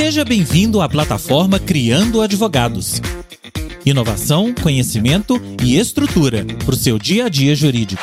Seja bem-vindo à plataforma Criando Advogados. Inovação, conhecimento e estrutura para o seu dia a dia jurídico.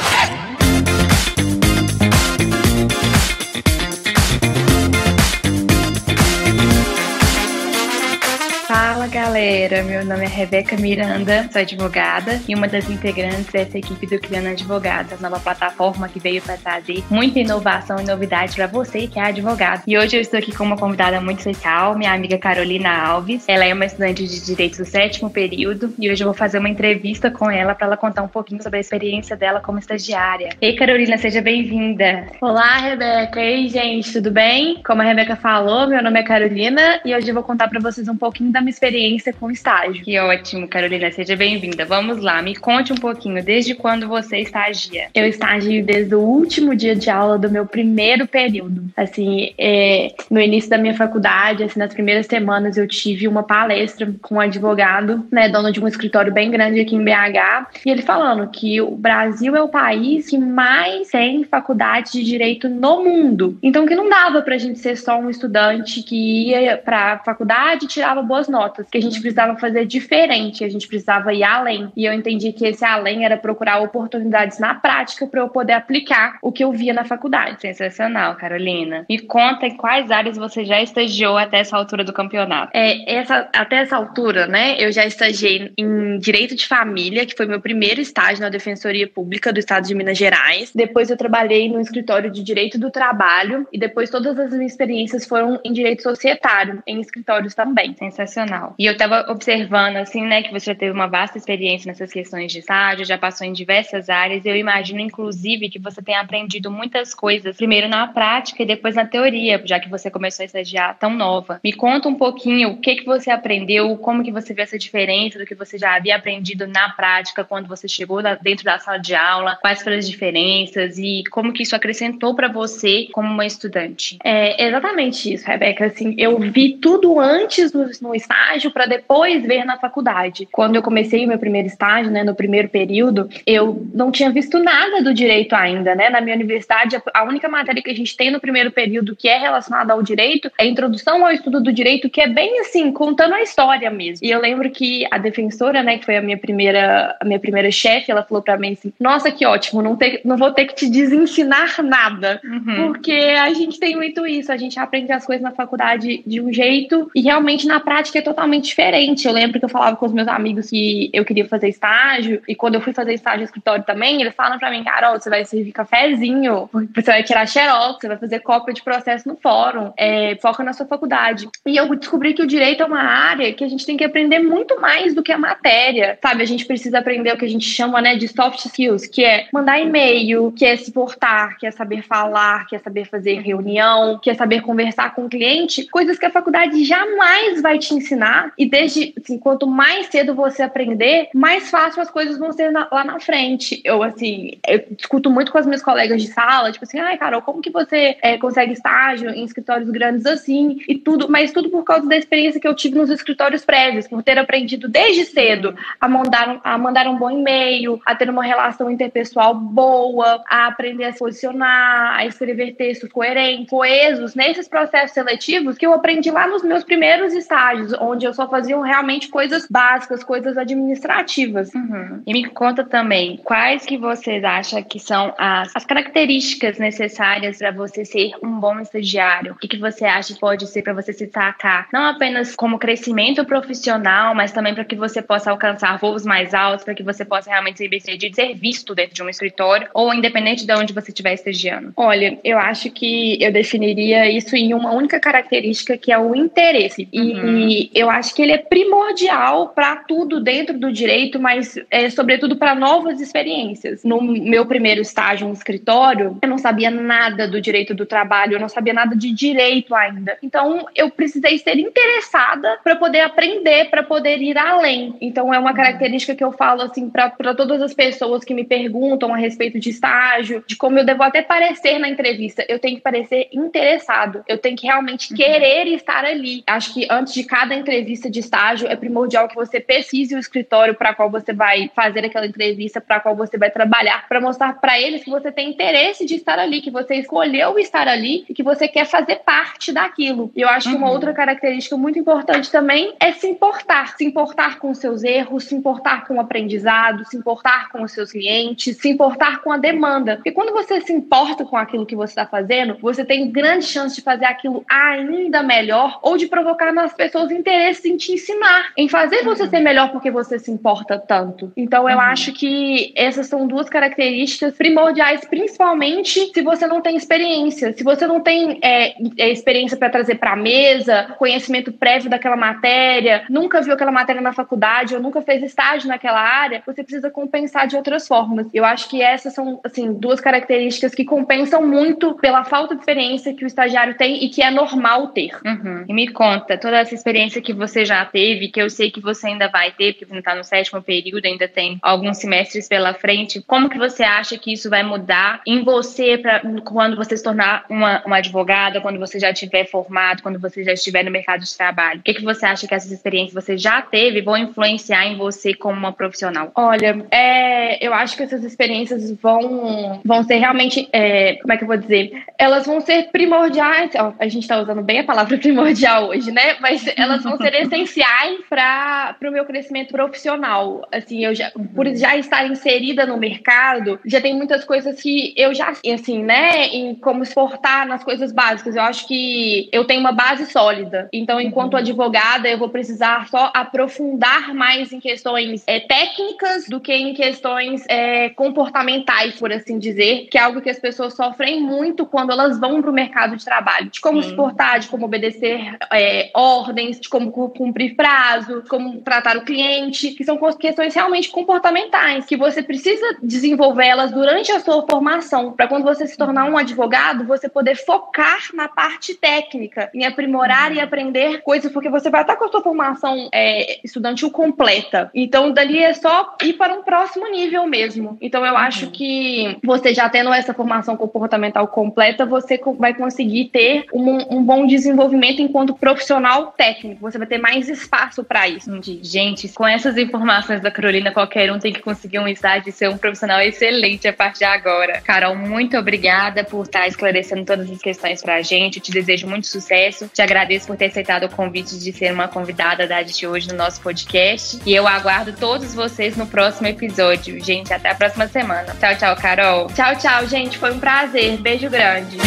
Galera, meu nome é Rebeca Miranda, sou advogada e uma das integrantes dessa equipe do Criando Advogadas, nova plataforma que veio para trazer muita inovação e novidade para você que é advogado. E hoje eu estou aqui com uma convidada muito especial, minha amiga Carolina Alves. Ela é uma estudante de Direito do sétimo período e hoje eu vou fazer uma entrevista com ela para ela contar um pouquinho sobre a experiência dela como estagiária. Ei, Carolina, seja bem-vinda. Olá, Rebeca. Ei, gente, tudo bem? Como a Rebeca falou, meu nome é Carolina e hoje eu vou contar para vocês um pouquinho da minha experiência com estágio. Que ótimo, Carolina, seja bem-vinda. Vamos lá, me conte um pouquinho, desde quando você estagia? Eu estagio desde o último dia de aula do meu primeiro período. Assim, é, no início da minha faculdade, assim, nas primeiras semanas, eu tive uma palestra com um advogado, né, dono de um escritório bem grande aqui em BH, e ele falando que o Brasil é o país que mais tem faculdade de direito no mundo. Então, que não dava pra gente ser só um estudante que ia pra faculdade e tirava boas notas, que a gente precisava fazer diferente, a gente precisava ir além. E eu entendi que esse além era procurar oportunidades na prática para eu poder aplicar o que eu via na faculdade. Sensacional, Carolina. Me conta em quais áreas você já estagiou até essa altura do campeonato. É, essa, até essa altura, né, eu já estagiei em Direito de Família, que foi meu primeiro estágio na Defensoria Pública do Estado de Minas Gerais. Depois eu trabalhei no escritório de Direito do Trabalho e depois todas as minhas experiências foram em Direito Societário, em escritórios também. Sensacional. E eu estava observando, assim, né, que você teve uma vasta experiência nessas questões de estágio, já passou em diversas áreas. Eu imagino, inclusive, que você tenha aprendido muitas coisas, primeiro na prática e depois na teoria, já que você começou a estagiar tão nova. Me conta um pouquinho o que, que você aprendeu, como que você vê essa diferença do que você já havia aprendido na prática quando você chegou dentro da sala de aula, quais foram as diferenças e como que isso acrescentou para você como uma estudante. É exatamente isso, Rebeca. Assim, eu vi tudo antes no, no estágio para depois depois ver na faculdade. Quando eu comecei o meu primeiro estágio, né, no primeiro período, eu não tinha visto nada do direito ainda, né? Na minha universidade, a única matéria que a gente tem no primeiro período que é relacionada ao direito é a introdução ao estudo do direito, que é bem assim, contando a história mesmo. E eu lembro que a defensora, né, que foi a minha primeira, a minha primeira chefe, ela falou para mim assim: "Nossa, que ótimo, não ter, não vou ter que te desensinar nada". Uhum. Porque a gente tem muito isso, a gente aprende as coisas na faculdade de um jeito e realmente na prática é totalmente diferente diferente. Eu lembro que eu falava com os meus amigos que eu queria fazer estágio, e quando eu fui fazer estágio no escritório também, eles falaram pra mim, Carol, você vai servir cafezinho, você vai tirar xerox, você vai fazer cópia de processo no fórum, é, foca na sua faculdade. E eu descobri que o direito é uma área que a gente tem que aprender muito mais do que a matéria, sabe? A gente precisa aprender o que a gente chama, né, de soft skills, que é mandar e-mail, que é se portar, que é saber falar, que é saber fazer reunião, que é saber conversar com o cliente, coisas que a faculdade jamais vai te ensinar e desde desde, assim, quanto mais cedo você aprender, mais fácil as coisas vão ser na, lá na frente. Eu, assim, eu discuto muito com as minhas colegas de sala, tipo assim, ai, Carol, como que você é, consegue estágio em escritórios grandes assim? E tudo, mas tudo por causa da experiência que eu tive nos escritórios prévios, por ter aprendido desde cedo a mandar, a mandar um bom e-mail, a ter uma relação interpessoal boa, a aprender a se posicionar, a escrever textos coerentes, coesos, nesses processos seletivos que eu aprendi lá nos meus primeiros estágios, onde eu só fazia realmente coisas básicas, coisas administrativas. Uhum. E me conta também, quais que vocês acham que são as, as características necessárias para você ser um bom estagiário? O que, que você acha que pode ser para você se destacar? Não apenas como crescimento profissional, mas também para que você possa alcançar voos mais altos, para que você possa realmente ser bem sucedido, ser visto dentro de um escritório, ou independente de onde você estiver estagiando. Olha, eu acho que eu definiria isso em uma única característica que é o interesse. Uhum. E, e eu acho que ele é primordial para tudo dentro do direito, mas é, sobretudo para novas experiências. No meu primeiro estágio no escritório, eu não sabia nada do direito do trabalho, eu não sabia nada de direito ainda. Então, eu precisei ser interessada para poder aprender, para poder ir além. Então, é uma característica que eu falo assim para todas as pessoas que me perguntam a respeito de estágio, de como eu devo até parecer na entrevista. Eu tenho que parecer interessado, eu tenho que realmente querer estar ali. Acho que antes de cada entrevista entrevista de estágio, é primordial que você pesquise o escritório para qual você vai fazer aquela entrevista, para qual você vai trabalhar, para mostrar para eles que você tem interesse de estar ali, que você escolheu estar ali e que você quer fazer parte daquilo. E eu acho que uma uhum. outra característica muito importante também é se importar, se importar com seus erros, se importar com o aprendizado, se importar com os seus clientes, se importar com a demanda. Porque quando você se importa com aquilo que você está fazendo, você tem grande chance de fazer aquilo ainda melhor ou de provocar nas pessoas interesse em te ensinar, em fazer você uhum. ser melhor porque você se importa tanto. Então eu uhum. acho que essas são duas características primordiais, principalmente se você não tem experiência. Se você não tem é, é experiência para trazer para a mesa, conhecimento prévio daquela matéria, nunca viu aquela matéria na faculdade ou nunca fez estágio naquela área, você precisa compensar de outras formas. Eu acho que essas são assim duas características que compensam muito pela falta de experiência que o estagiário tem e que é normal ter. Uhum. E me conta, toda essa experiência que você já teve, que eu sei que você ainda vai ter, porque você está no sétimo período, ainda tem alguns semestres pela frente, como que você acha que isso vai mudar em você para quando você se tornar uma, uma advogada, quando você já estiver formado, quando você já estiver no mercado de trabalho? O que, que você acha que essas experiências que você já teve vão influenciar em você como uma profissional? Olha, é, eu acho que essas experiências vão, vão ser realmente, é, como é que eu vou dizer? Elas vão ser primordiais. A gente está usando bem a palavra primordial hoje, né? Mas elas vão ser essenciais para o meu crescimento profissional. Assim, eu já, por já estar inserida no mercado, já tem muitas coisas que eu já, assim, né? Em como exportar nas coisas básicas. Eu acho que eu tenho uma base sólida. Então, enquanto uhum. advogada, eu vou precisar só aprofundar mais em questões é, técnicas do que em questões é, comportamentais, por assim dizer, que é algo que as pessoas sofrem muito quando elas vão para o mercado de trabalho. De como Sim. se portar, de como obedecer é, ordens, de como cumprir prazo, como tratar o cliente, que são questões realmente comportamentais, que você precisa desenvolvê-las durante a sua formação, para quando você se tornar um advogado, você poder focar na parte técnica, em aprimorar e aprender coisas, porque você vai estar com a sua formação é, estudantil completa. Então, dali é só ir para um próximo nível mesmo. Então, eu acho uhum. que você já tendo essa formação comportamental completa, você vai conseguir ter um, um bom desenvolvimento enquanto profissional técnico. Você vai ter mais espaço para isso. Entendi. Gente, com essas informações da Carolina, qualquer um tem que conseguir um estágio e ser um profissional excelente a partir de agora. Carol, muito obrigada por estar esclarecendo todas as questões pra gente. Eu te desejo muito sucesso. Te agradeço por ter aceitado o convite de ser uma convidada da de hoje no nosso podcast. E eu aguardo todos vocês no próximo episódio. Gente, até a próxima semana. Tchau, tchau, Carol. Tchau, tchau, gente. Foi um prazer. Beijo grande.